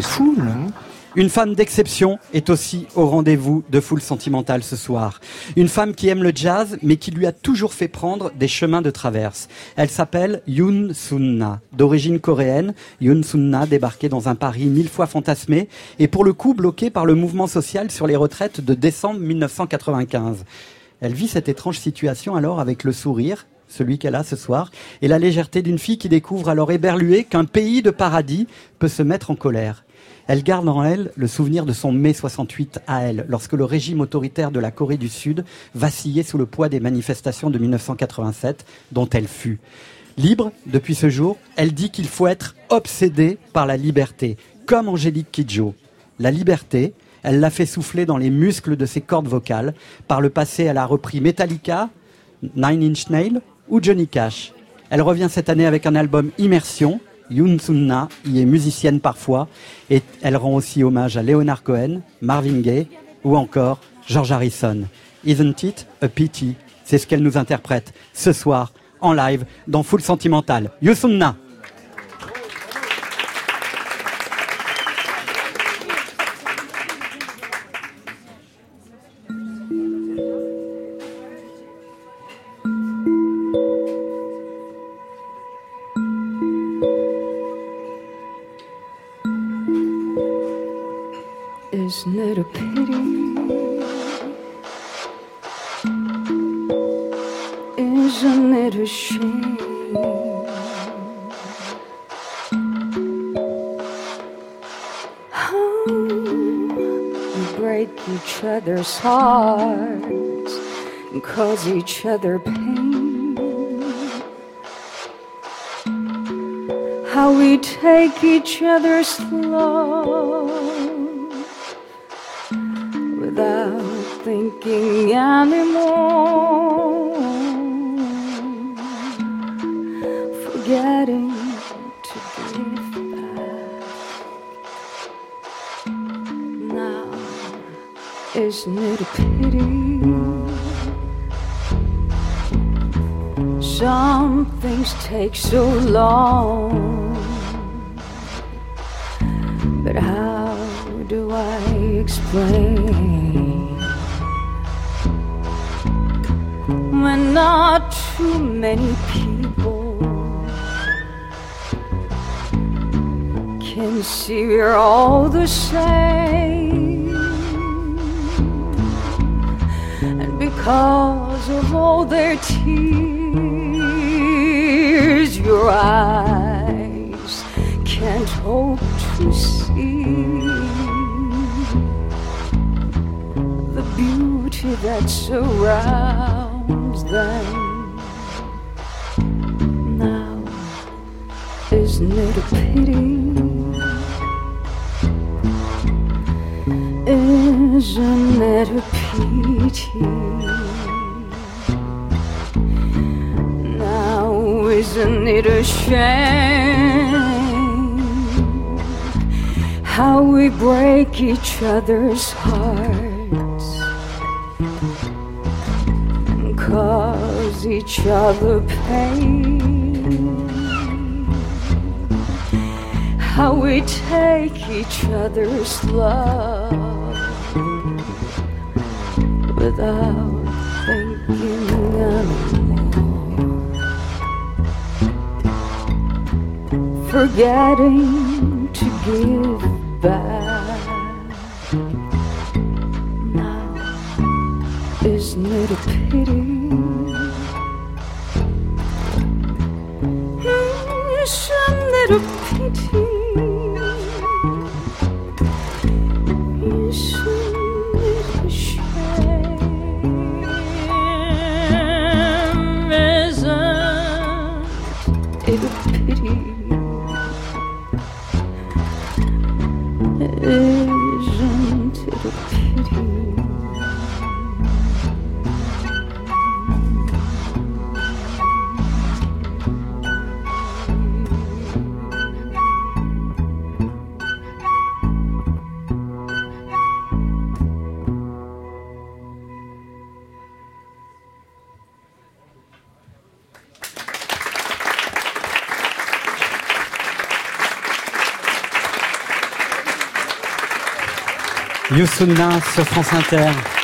là. Une femme d'exception est aussi au rendez-vous de Foule Sentimentale ce soir. Une femme qui aime le jazz, mais qui lui a toujours fait prendre des chemins de traverse. Elle s'appelle Yoon Sun-na. D'origine coréenne, Yoon Sun-na débarquait dans un Paris mille fois fantasmé et pour le coup bloqué par le mouvement social sur les retraites de décembre 1995. Elle vit cette étrange situation alors avec le sourire, celui qu'elle a ce soir, et la légèreté d'une fille qui découvre alors éberluée qu'un pays de paradis peut se mettre en colère. Elle garde en elle le souvenir de son mai 68 à elle, lorsque le régime autoritaire de la Corée du Sud vacillait sous le poids des manifestations de 1987 dont elle fut. Libre, depuis ce jour, elle dit qu'il faut être obsédé par la liberté, comme Angélique Kidjo. La liberté, elle l'a fait souffler dans les muscles de ses cordes vocales. Par le passé, elle a repris Metallica, Nine Inch Nails ou Johnny Cash. Elle revient cette année avec un album Immersion, Yoon y est musicienne parfois et elle rend aussi hommage à Leonard Cohen, Marvin Gaye ou encore George Harrison. Isn't it a pity? C'est ce qu'elle nous interprète ce soir en live dans Full Sentimental. Yoon Sun-na Isn't it a pity? Isn't it a shame? How we break each other's hearts and cause each other pain. How we take each other's love thinking anymore. Forgetting to give back. Now, isn't it a pity? Some things take so long. But how do I explain not too many people can see we're all the same? And because of all their tears, your eyes can't hope to see the beauty that surrounds them. Now, isn't it a pity? Isn't it a pity? Now, isn't it a shame how we break each other's hearts each other pain? How we take each other's love without thinking anymore. Forgetting to give back. Now, isn't it a pity? Isn't Youssouna sur France Inter.